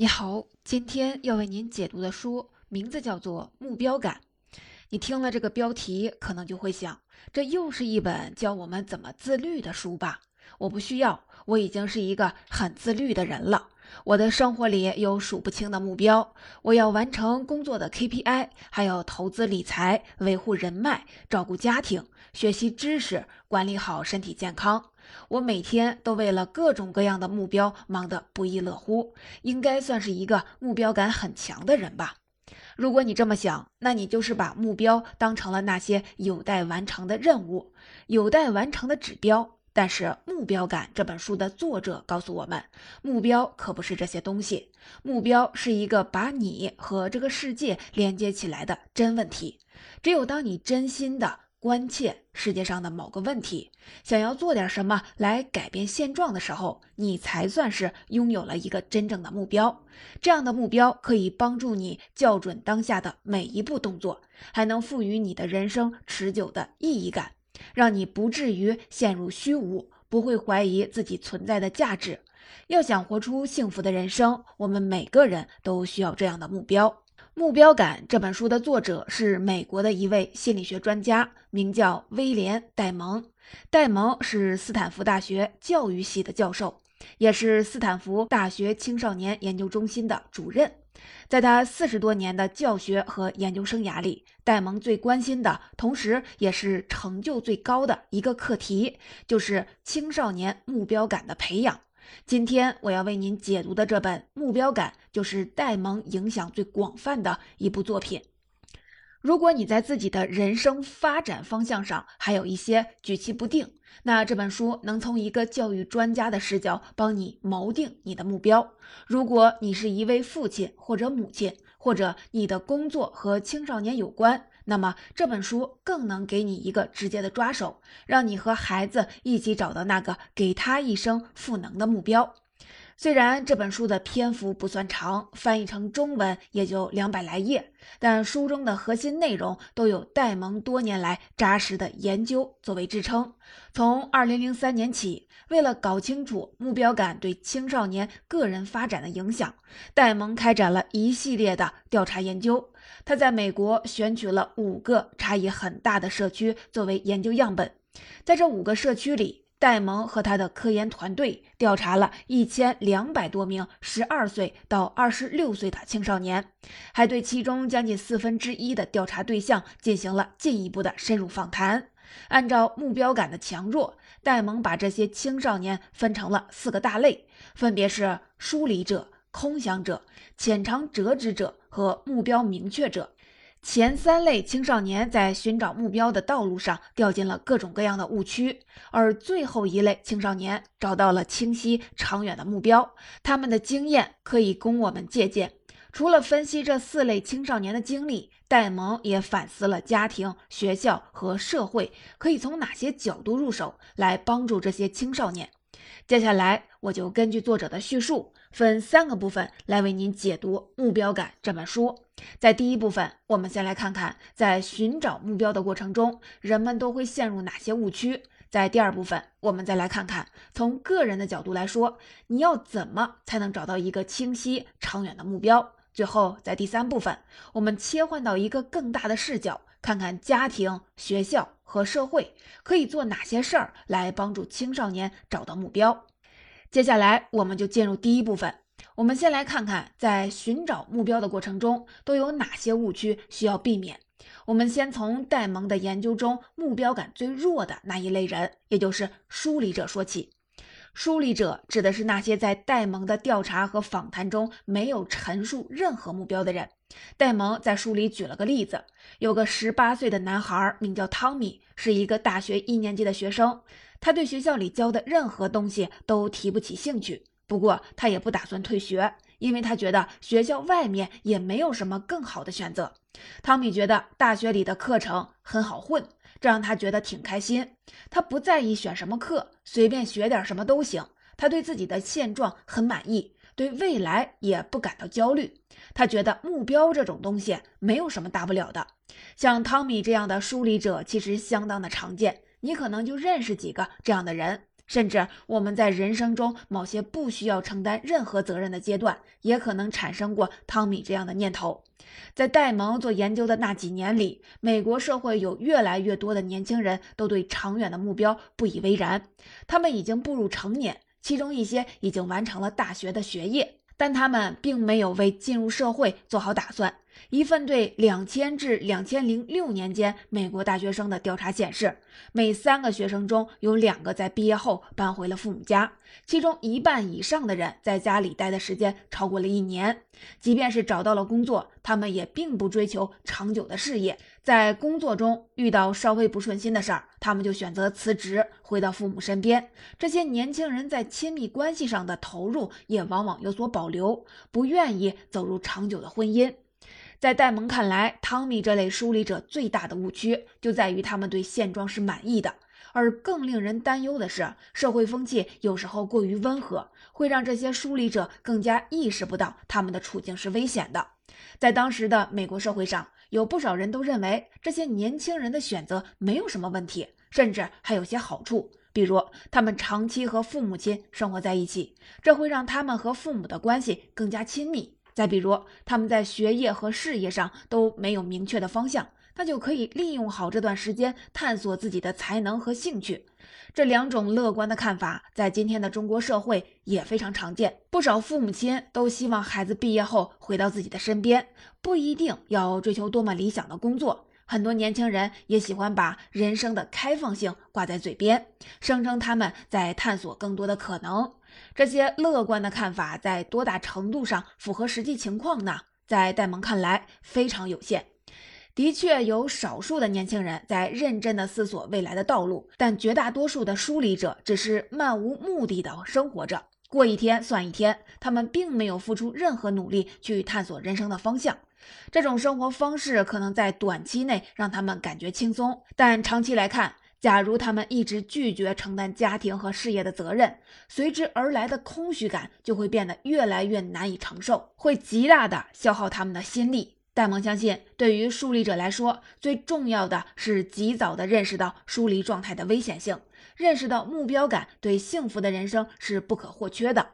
你好，今天要为您解读的书名字叫做《目标感》。你听了这个标题，可能就会想，这又是一本教我们怎么自律的书吧？我不需要，我已经是一个很自律的人了。我的生活里有数不清的目标，我要完成工作的 KPI，还要投资理财、维护人脉、照顾家庭、学习知识、管理好身体健康。我每天都为了各种各样的目标忙得不亦乐乎，应该算是一个目标感很强的人吧。如果你这么想，那你就是把目标当成了那些有待完成的任务、有待完成的指标。但是，《目标感》这本书的作者告诉我们，目标可不是这些东西，目标是一个把你和这个世界连接起来的真问题。只有当你真心的。关切世界上的某个问题，想要做点什么来改变现状的时候，你才算是拥有了一个真正的目标。这样的目标可以帮助你校准当下的每一步动作，还能赋予你的人生持久的意义感，让你不至于陷入虚无，不会怀疑自己存在的价值。要想活出幸福的人生，我们每个人都需要这样的目标。《目标感》这本书的作者是美国的一位心理学专家，名叫威廉·戴蒙。戴蒙是斯坦福大学教育系的教授，也是斯坦福大学青少年研究中心的主任。在他四十多年的教学和研究生涯里，戴蒙最关心的，同时也是成就最高的一个课题，就是青少年目标感的培养。今天我要为您解读的这本《目标感》，就是戴蒙影响最广泛的一部作品。如果你在自己的人生发展方向上还有一些举棋不定，那这本书能从一个教育专家的视角帮你锚定你的目标。如果你是一位父亲或者母亲，或者你的工作和青少年有关。那么这本书更能给你一个直接的抓手，让你和孩子一起找到那个给他一生赋能的目标。虽然这本书的篇幅不算长，翻译成中文也就两百来页，但书中的核心内容都有戴蒙多年来扎实的研究作为支撑。从二零零三年起，为了搞清楚目标感对青少年个人发展的影响，戴蒙开展了一系列的调查研究。他在美国选取了五个差异很大的社区作为研究样本，在这五个社区里，戴蒙和他的科研团队调查了一千两百多名十二岁到二十六岁的青少年，还对其中将近四分之一的调查对象进行了进一步的深入访谈。按照目标感的强弱，戴蒙把这些青少年分成了四个大类，分别是疏离者。空想者、浅尝辄止者和目标明确者，前三类青少年在寻找目标的道路上掉进了各种各样的误区，而最后一类青少年找到了清晰长远的目标。他们的经验可以供我们借鉴。除了分析这四类青少年的经历，戴蒙也反思了家庭、学校和社会可以从哪些角度入手来帮助这些青少年。接下来，我就根据作者的叙述，分三个部分来为您解读《目标感》这本书。在第一部分，我们先来看看在寻找目标的过程中，人们都会陷入哪些误区。在第二部分，我们再来看看从个人的角度来说，你要怎么才能找到一个清晰、长远的目标。最后，在第三部分，我们切换到一个更大的视角，看看家庭、学校。和社会可以做哪些事儿来帮助青少年找到目标？接下来我们就进入第一部分。我们先来看看在寻找目标的过程中都有哪些误区需要避免。我们先从戴蒙的研究中目标感最弱的那一类人，也就是疏离者说起。疏离者指的是那些在戴蒙的调查和访谈中没有陈述任何目标的人。戴蒙在书里举了个例子，有个十八岁的男孩，名叫汤米，是一个大学一年级的学生。他对学校里教的任何东西都提不起兴趣，不过他也不打算退学，因为他觉得学校外面也没有什么更好的选择。汤米觉得大学里的课程很好混，这让他觉得挺开心。他不在意选什么课，随便学点什么都行。他对自己的现状很满意。对未来也不感到焦虑，他觉得目标这种东西没有什么大不了的。像汤米这样的疏离者其实相当的常见，你可能就认识几个这样的人。甚至我们在人生中某些不需要承担任何责任的阶段，也可能产生过汤米这样的念头。在戴蒙做研究的那几年里，美国社会有越来越多的年轻人都对长远的目标不以为然。他们已经步入成年，其中一些已经完成了大学的学业，但他们并没有为进入社会做好打算。一份对两千至两千零六年间美国大学生的调查显示，每三个学生中有两个在毕业后搬回了父母家，其中一半以上的人在家里待的时间超过了一年。即便是找到了工作，他们也并不追求长久的事业。在工作中遇到稍微不顺心的事儿，他们就选择辞职，回到父母身边。这些年轻人在亲密关系上的投入也往往有所保留，不愿意走入长久的婚姻。在戴蒙看来，汤米这类梳理者最大的误区就在于他们对现状是满意的，而更令人担忧的是，社会风气有时候过于温和，会让这些梳理者更加意识不到他们的处境是危险的。在当时的美国社会上，有不少人都认为这些年轻人的选择没有什么问题，甚至还有些好处，比如他们长期和父母亲生活在一起，这会让他们和父母的关系更加亲密。再比如，他们在学业和事业上都没有明确的方向，那就可以利用好这段时间探索自己的才能和兴趣。这两种乐观的看法在今天的中国社会也非常常见。不少父母亲都希望孩子毕业后回到自己的身边，不一定要追求多么理想的工作。很多年轻人也喜欢把人生的开放性挂在嘴边，声称他们在探索更多的可能。这些乐观的看法在多大程度上符合实际情况呢？在戴蒙看来，非常有限。的确有少数的年轻人在认真的思索未来的道路，但绝大多数的梳理者只是漫无目的的生活着，过一天算一天。他们并没有付出任何努力去探索人生的方向。这种生活方式可能在短期内让他们感觉轻松，但长期来看，假如他们一直拒绝承担家庭和事业的责任，随之而来的空虚感就会变得越来越难以承受，会极大的消耗他们的心力。戴蒙相信，对于疏离者来说，最重要的是及早的认识到疏离状态的危险性，认识到目标感对幸福的人生是不可或缺的。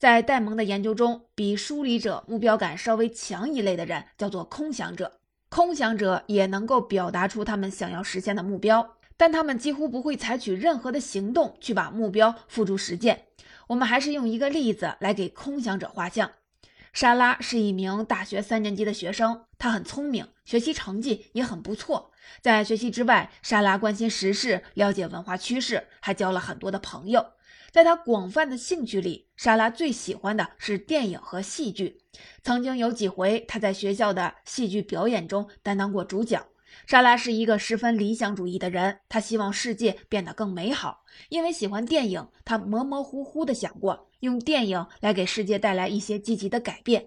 在戴蒙的研究中，比疏离者目标感稍微强一类的人叫做空想者。空想者也能够表达出他们想要实现的目标。但他们几乎不会采取任何的行动去把目标付诸实践。我们还是用一个例子来给空想者画像。莎拉是一名大学三年级的学生，她很聪明，学习成绩也很不错。在学习之外，莎拉关心时事，了解文化趋势，还交了很多的朋友。在她广泛的兴趣里，莎拉最喜欢的是电影和戏剧。曾经有几回，她在学校的戏剧表演中担当过主角。莎拉是一个十分理想主义的人，她希望世界变得更美好。因为喜欢电影，她模模糊糊地想过用电影来给世界带来一些积极的改变，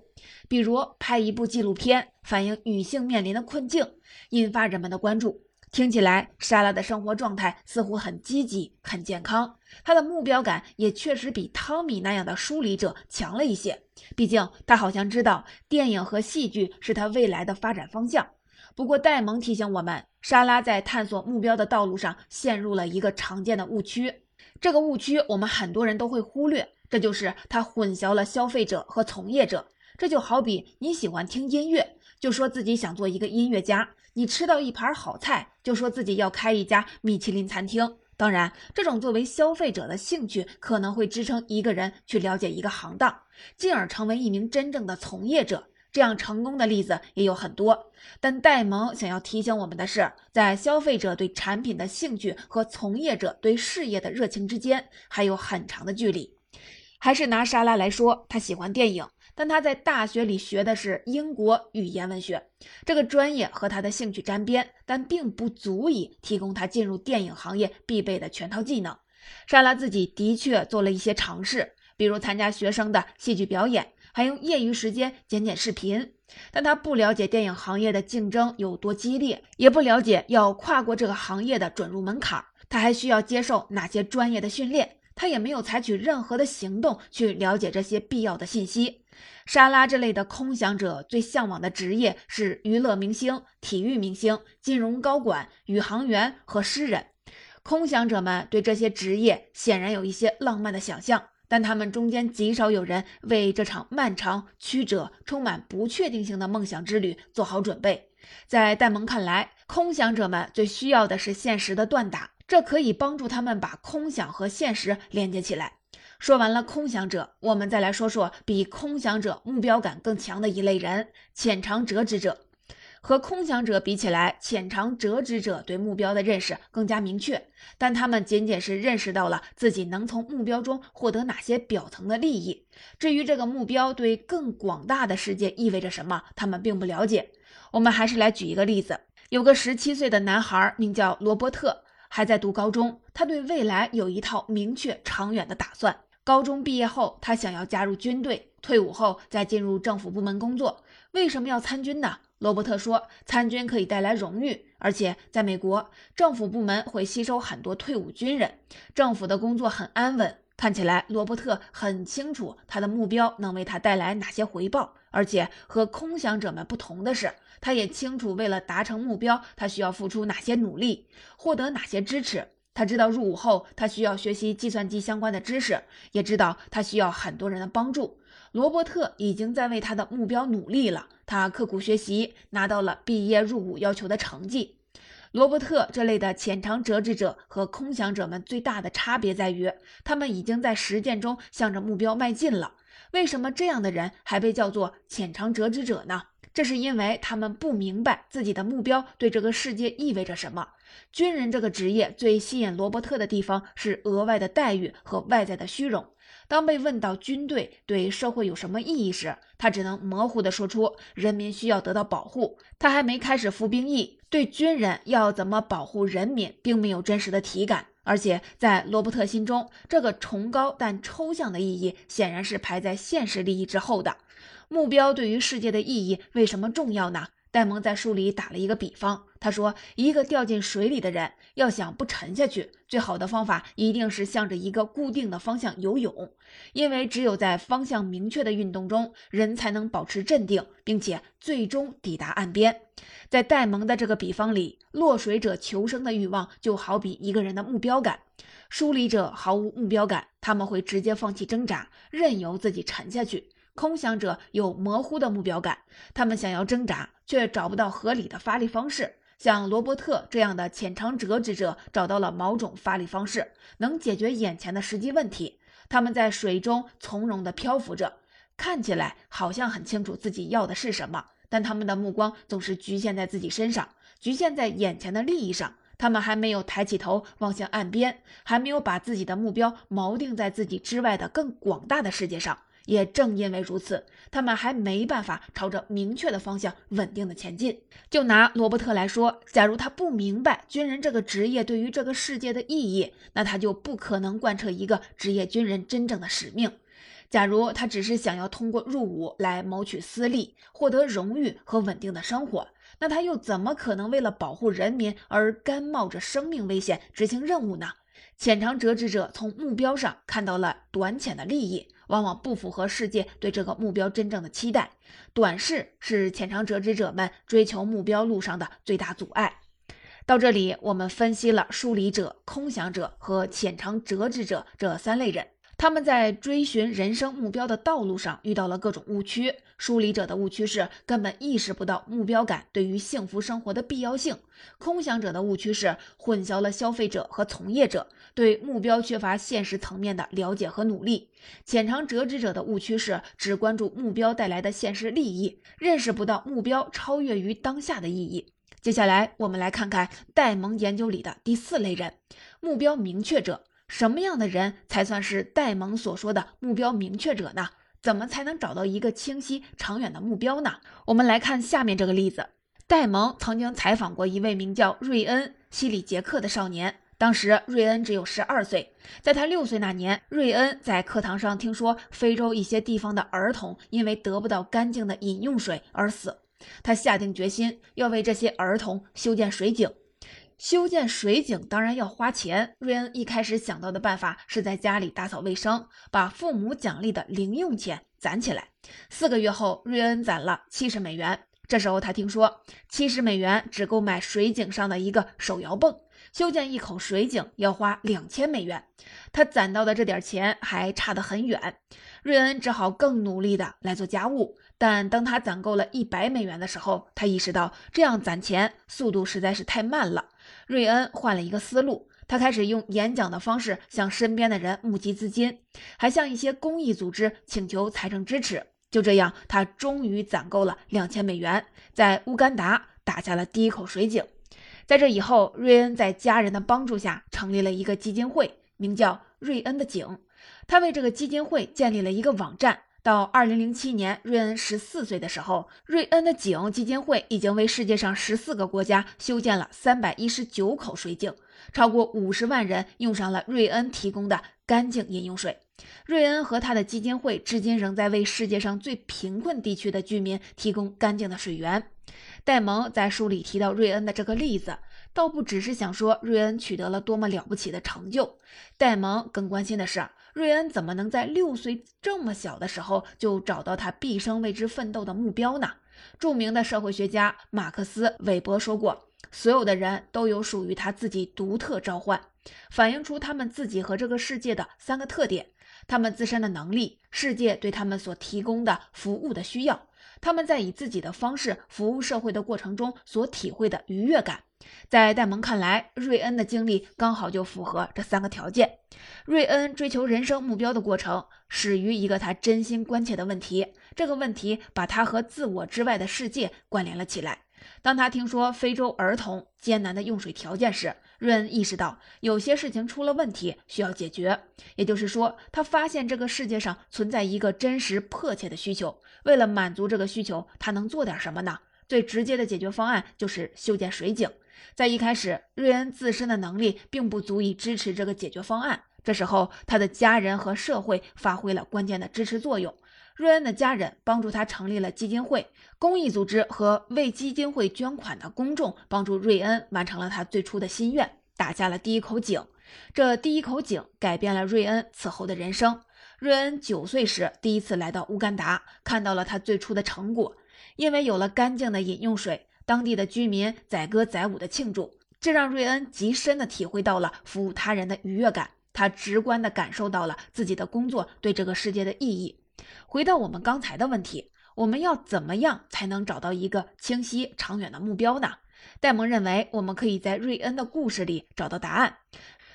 比如拍一部纪录片，反映女性面临的困境，引发人们的关注。听起来，莎拉的生活状态似乎很积极、很健康。她的目标感也确实比汤米那样的梳理者强了一些。毕竟，他好像知道电影和戏剧是他未来的发展方向。不过，戴蒙提醒我们，莎拉在探索目标的道路上陷入了一个常见的误区。这个误区，我们很多人都会忽略，这就是他混淆了消费者和从业者。这就好比你喜欢听音乐，就说自己想做一个音乐家；你吃到一盘好菜，就说自己要开一家米其林餐厅。当然，这种作为消费者的兴趣，可能会支撑一个人去了解一个行当，进而成为一名真正的从业者。这样成功的例子也有很多，但戴蒙想要提醒我们的是，在消费者对产品的兴趣和从业者对事业的热情之间还有很长的距离。还是拿莎拉来说，她喜欢电影，但她在大学里学的是英国语言文学，这个专业和她的兴趣沾边，但并不足以提供她进入电影行业必备的全套技能。莎拉自己的确做了一些尝试，比如参加学生的戏剧表演。还用业余时间剪剪视频，但他不了解电影行业的竞争有多激烈，也不了解要跨过这个行业的准入门槛，他还需要接受哪些专业的训练。他也没有采取任何的行动去了解这些必要的信息。莎拉这类的空想者最向往的职业是娱乐明星、体育明星、金融高管、宇航员和诗人。空想者们对这些职业显然有一些浪漫的想象，但他们中间极少有人为这场漫长、曲折、充满不确定性的梦想之旅做好准备。在戴蒙看来，空想者们最需要的是现实的锻打，这可以帮助他们把空想和现实连接起来。说完了空想者，我们再来说说比空想者目标感更强的一类人——浅尝辄止者。和空想者比起来，浅尝辄止者对目标的认识更加明确，但他们仅仅是认识到了自己能从目标中获得哪些表层的利益。至于这个目标对更广大的世界意味着什么，他们并不了解。我们还是来举一个例子：有个十七岁的男孩，名叫罗伯特，还在读高中，他对未来有一套明确长远的打算。高中毕业后，他想要加入军队，退伍后再进入政府部门工作。为什么要参军呢？罗伯特说：“参军可以带来荣誉，而且在美国，政府部门会吸收很多退伍军人，政府的工作很安稳。”看起来，罗伯特很清楚他的目标能为他带来哪些回报，而且和空想者们不同的是，他也清楚为了达成目标，他需要付出哪些努力，获得哪些支持。他知道入伍后他需要学习计算机相关的知识，也知道他需要很多人的帮助。罗伯特已经在为他的目标努力了，他刻苦学习，拿到了毕业入伍要求的成绩。罗伯特这类的浅尝辄止者和空想者们最大的差别在于，他们已经在实践中向着目标迈进了。为什么这样的人还被叫做浅尝辄止者呢？这是因为他们不明白自己的目标对这个世界意味着什么。军人这个职业最吸引罗伯特的地方是额外的待遇和外在的虚荣。当被问到军队对社会有什么意义时，他只能模糊地说出人民需要得到保护。他还没开始服兵役，对军人要怎么保护人民并没有真实的体感。而且在罗伯特心中，这个崇高但抽象的意义显然是排在现实利益之后的。目标对于世界的意义为什么重要呢？戴蒙在书里打了一个比方，他说：“一个掉进水里的人，要想不沉下去，最好的方法一定是向着一个固定的方向游泳，因为只有在方向明确的运动中，人才能保持镇定，并且最终抵达岸边。”在戴蒙的这个比方里，落水者求生的欲望就好比一个人的目标感，疏离者毫无目标感，他们会直接放弃挣扎，任由自己沉下去。空想者有模糊的目标感，他们想要挣扎，却找不到合理的发力方式。像罗伯特这样的浅尝辄止者找到了某种发力方式，能解决眼前的实际问题。他们在水中从容地漂浮着，看起来好像很清楚自己要的是什么，但他们的目光总是局限在自己身上，局限在眼前的利益上。他们还没有抬起头望向岸边，还没有把自己的目标锚定在自己之外的更广大的世界上。也正因为如此，他们还没办法朝着明确的方向稳定的前进。就拿罗伯特来说，假如他不明白军人这个职业对于这个世界的意义，那他就不可能贯彻一个职业军人真正的使命。假如他只是想要通过入伍来谋取私利，获得荣誉和稳定的生活，那他又怎么可能为了保护人民而甘冒着生命危险执行任务呢？浅尝辄止者从目标上看到了短浅的利益。往往不符合世界对这个目标真正的期待。短视是浅尝辄止者们追求目标路上的最大阻碍。到这里，我们分析了疏离者、空想者和浅尝辄止者这三类人。他们在追寻人生目标的道路上遇到了各种误区。疏离者的误区是根本意识不到目标感对于幸福生活的必要性；空想者的误区是混淆了消费者和从业者，对目标缺乏现实层面的了解和努力；浅尝辄止者的误区是只关注目标带来的现实利益，认识不到目标超越于当下的意义。接下来，我们来看看戴蒙研究里的第四类人——目标明确者。什么样的人才算是戴蒙所说的目标明确者呢？怎么才能找到一个清晰长远的目标呢？我们来看下面这个例子：戴蒙曾经采访过一位名叫瑞恩·西里杰克的少年，当时瑞恩只有十二岁。在他六岁那年，瑞恩在课堂上听说非洲一些地方的儿童因为得不到干净的饮用水而死，他下定决心要为这些儿童修建水井。修建水井当然要花钱。瑞恩一开始想到的办法是在家里打扫卫生，把父母奖励的零用钱攒起来。四个月后，瑞恩攒了七十美元。这时候他听说七十美元只够买水井上的一个手摇泵，修建一口水井要花两千美元，他攒到的这点钱还差得很远。瑞恩只好更努力地来做家务。但当他攒够了一百美元的时候，他意识到这样攒钱速度实在是太慢了。瑞恩换了一个思路，他开始用演讲的方式向身边的人募集资金，还向一些公益组织请求财政支持。就这样，他终于攒够了两千美元，在乌干达打下了第一口水井。在这以后，瑞恩在家人的帮助下成立了一个基金会，名叫“瑞恩的井”。他为这个基金会建立了一个网站。到二零零七年，瑞恩十四岁的时候，瑞恩的井基金会已经为世界上十四个国家修建了三百一十九口水井，超过五十万人用上了瑞恩提供的干净饮用水。瑞恩和他的基金会至今仍在为世界上最贫困地区的居民提供干净的水源。戴蒙在书里提到瑞恩的这个例子，倒不只是想说瑞恩取得了多么了不起的成就，戴蒙更关心的是。瑞恩怎么能在六岁这么小的时候就找到他毕生为之奋斗的目标呢？著名的社会学家马克思·韦伯说过：“所有的人都有属于他自己独特召唤，反映出他们自己和这个世界的三个特点：他们自身的能力、世界对他们所提供的服务的需要、他们在以自己的方式服务社会的过程中所体会的愉悦感。”在戴蒙看来，瑞恩的经历刚好就符合这三个条件。瑞恩追求人生目标的过程始于一个他真心关切的问题，这个问题把他和自我之外的世界关联了起来。当他听说非洲儿童艰难的用水条件时，瑞恩意识到有些事情出了问题，需要解决。也就是说，他发现这个世界上存在一个真实迫切的需求。为了满足这个需求，他能做点什么呢？最直接的解决方案就是修建水井。在一开始，瑞恩自身的能力并不足以支持这个解决方案。这时候，他的家人和社会发挥了关键的支持作用。瑞恩的家人帮助他成立了基金会，公益组织和为基金会捐款的公众帮助瑞恩完成了他最初的心愿，打下了第一口井。这第一口井改变了瑞恩此后的人生。瑞恩九岁时第一次来到乌干达，看到了他最初的成果，因为有了干净的饮用水。当地的居民载歌载舞的庆祝，这让瑞恩极深地体会到了服务他人的愉悦感。他直观地感受到了自己的工作对这个世界的意义。回到我们刚才的问题，我们要怎么样才能找到一个清晰长远的目标呢？戴蒙认为，我们可以在瑞恩的故事里找到答案。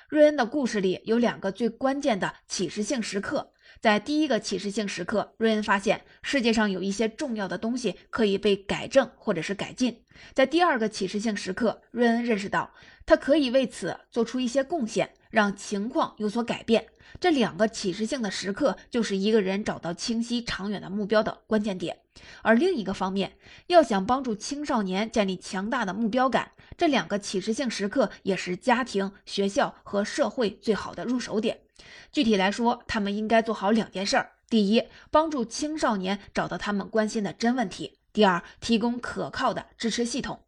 瑞恩的故事里有两个最关键的启示性时刻。在第一个启示性时刻，瑞恩发现世界上有一些重要的东西可以被改正或者是改进。在第二个启示性时刻，瑞恩认识到他可以为此做出一些贡献，让情况有所改变。这两个启示性的时刻就是一个人找到清晰长远的目标的关键点。而另一个方面，要想帮助青少年建立强大的目标感，这两个启示性时刻也是家庭、学校和社会最好的入手点。具体来说，他们应该做好两件事儿：第一，帮助青少年找到他们关心的真问题；第二，提供可靠的支持系统。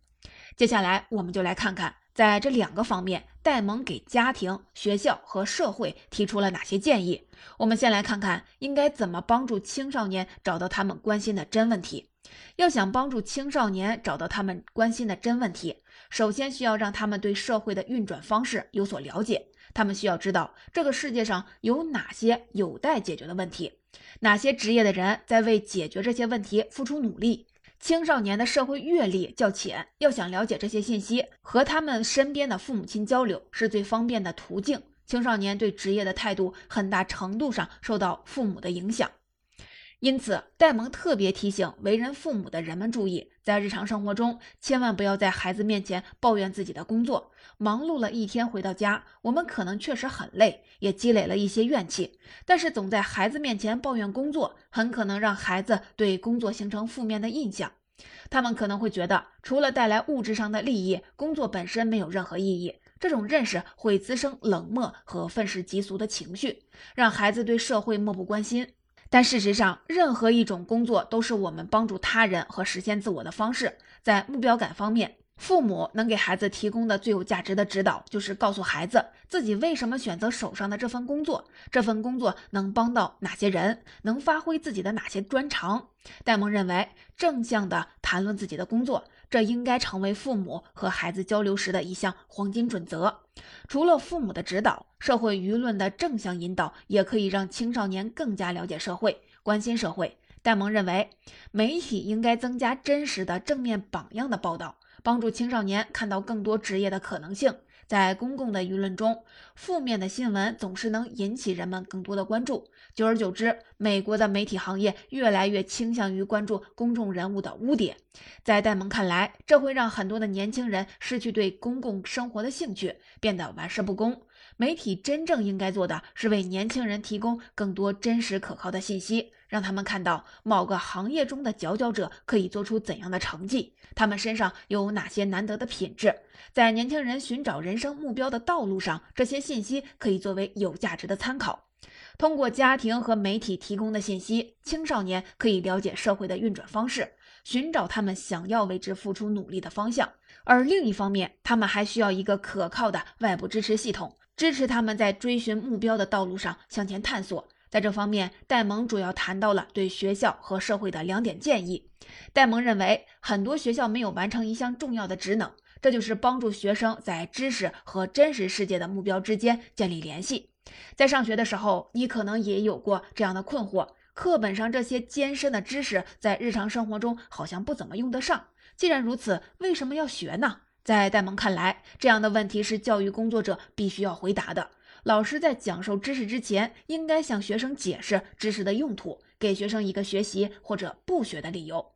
接下来，我们就来看看，在这两个方面，戴蒙给家庭、学校和社会提出了哪些建议。我们先来看看应该怎么帮助青少年找到他们关心的真问题。要想帮助青少年找到他们关心的真问题，首先需要让他们对社会的运转方式有所了解。他们需要知道这个世界上有哪些有待解决的问题，哪些职业的人在为解决这些问题付出努力。青少年的社会阅历较浅，要想了解这些信息，和他们身边的父母亲交流是最方便的途径。青少年对职业的态度，很大程度上受到父母的影响。因此，戴蒙特别提醒为人父母的人们注意，在日常生活中，千万不要在孩子面前抱怨自己的工作。忙碌了一天回到家，我们可能确实很累，也积累了一些怨气。但是，总在孩子面前抱怨工作，很可能让孩子对工作形成负面的印象。他们可能会觉得，除了带来物质上的利益，工作本身没有任何意义。这种认识会滋生冷漠和愤世嫉俗的情绪，让孩子对社会漠不关心。但事实上，任何一种工作都是我们帮助他人和实现自我的方式。在目标感方面，父母能给孩子提供的最有价值的指导，就是告诉孩子自己为什么选择手上的这份工作，这份工作能帮到哪些人，能发挥自己的哪些专长。戴蒙认为，正向的谈论自己的工作，这应该成为父母和孩子交流时的一项黄金准则。除了父母的指导，社会舆论的正向引导也可以让青少年更加了解社会、关心社会。戴蒙认为，媒体应该增加真实的正面榜样的报道，帮助青少年看到更多职业的可能性。在公共的舆论中，负面的新闻总是能引起人们更多的关注。久而久之，美国的媒体行业越来越倾向于关注公众人物的污点。在戴蒙看来，这会让很多的年轻人失去对公共生活的兴趣，变得玩世不恭。媒体真正应该做的是为年轻人提供更多真实可靠的信息。让他们看到某个行业中的佼佼者可以做出怎样的成绩，他们身上有哪些难得的品质。在年轻人寻找人生目标的道路上，这些信息可以作为有价值的参考。通过家庭和媒体提供的信息，青少年可以了解社会的运转方式，寻找他们想要为之付出努力的方向。而另一方面，他们还需要一个可靠的外部支持系统，支持他们在追寻目标的道路上向前探索。在这方面，戴蒙主要谈到了对学校和社会的两点建议。戴蒙认为，很多学校没有完成一项重要的职能，这就是帮助学生在知识和真实世界的目标之间建立联系。在上学的时候，你可能也有过这样的困惑：课本上这些艰深的知识，在日常生活中好像不怎么用得上。既然如此，为什么要学呢？在戴蒙看来，这样的问题是教育工作者必须要回答的。老师在讲授知识之前，应该向学生解释知识的用途，给学生一个学习或者不学的理由。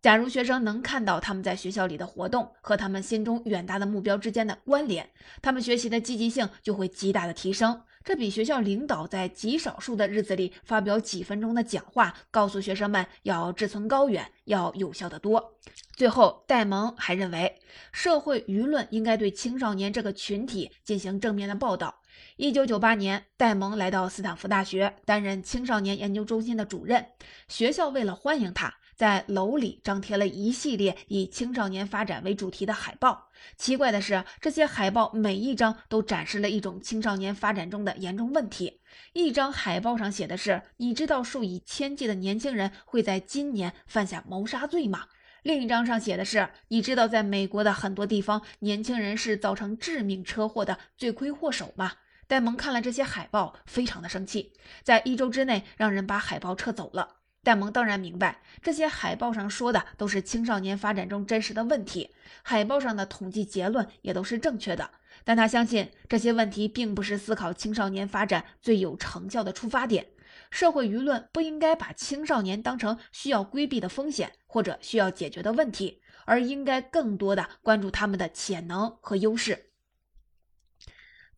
假如学生能看到他们在学校里的活动和他们心中远大的目标之间的关联，他们学习的积极性就会极大的提升。这比学校领导在极少数的日子里发表几分钟的讲话，告诉学生们要志存高远，要有效的多。最后，戴蒙还认为，社会舆论应该对青少年这个群体进行正面的报道。一九九八年，戴蒙来到斯坦福大学担任青少年研究中心的主任。学校为了欢迎他，在楼里张贴了一系列以青少年发展为主题的海报。奇怪的是，这些海报每一张都展示了一种青少年发展中的严重问题。一张海报上写的是：“你知道数以千计的年轻人会在今年犯下谋杀罪吗？”另一张上写的是：“你知道在美国的很多地方，年轻人是造成致命车祸的罪魁祸首吗？”戴蒙看了这些海报，非常的生气，在一周之内让人把海报撤走了。戴蒙当然明白，这些海报上说的都是青少年发展中真实的问题，海报上的统计结论也都是正确的。但他相信这些问题并不是思考青少年发展最有成效的出发点。社会舆论不应该把青少年当成需要规避的风险或者需要解决的问题，而应该更多的关注他们的潜能和优势。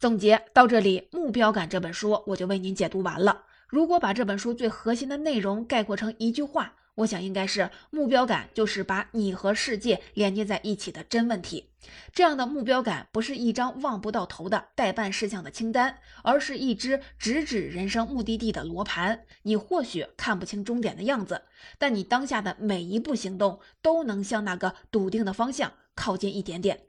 总结到这里，《目标感》这本书我就为您解读完了。如果把这本书最核心的内容概括成一句话，我想应该是：目标感就是把你和世界连接在一起的真问题。这样的目标感不是一张望不到头的待办事项的清单，而是一只直指人生目的地的罗盘。你或许看不清终点的样子，但你当下的每一步行动都能向那个笃定的方向靠近一点点。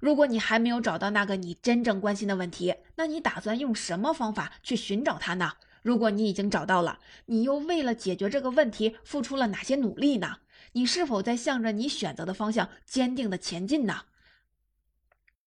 如果你还没有找到那个你真正关心的问题，那你打算用什么方法去寻找它呢？如果你已经找到了，你又为了解决这个问题付出了哪些努力呢？你是否在向着你选择的方向坚定的前进呢？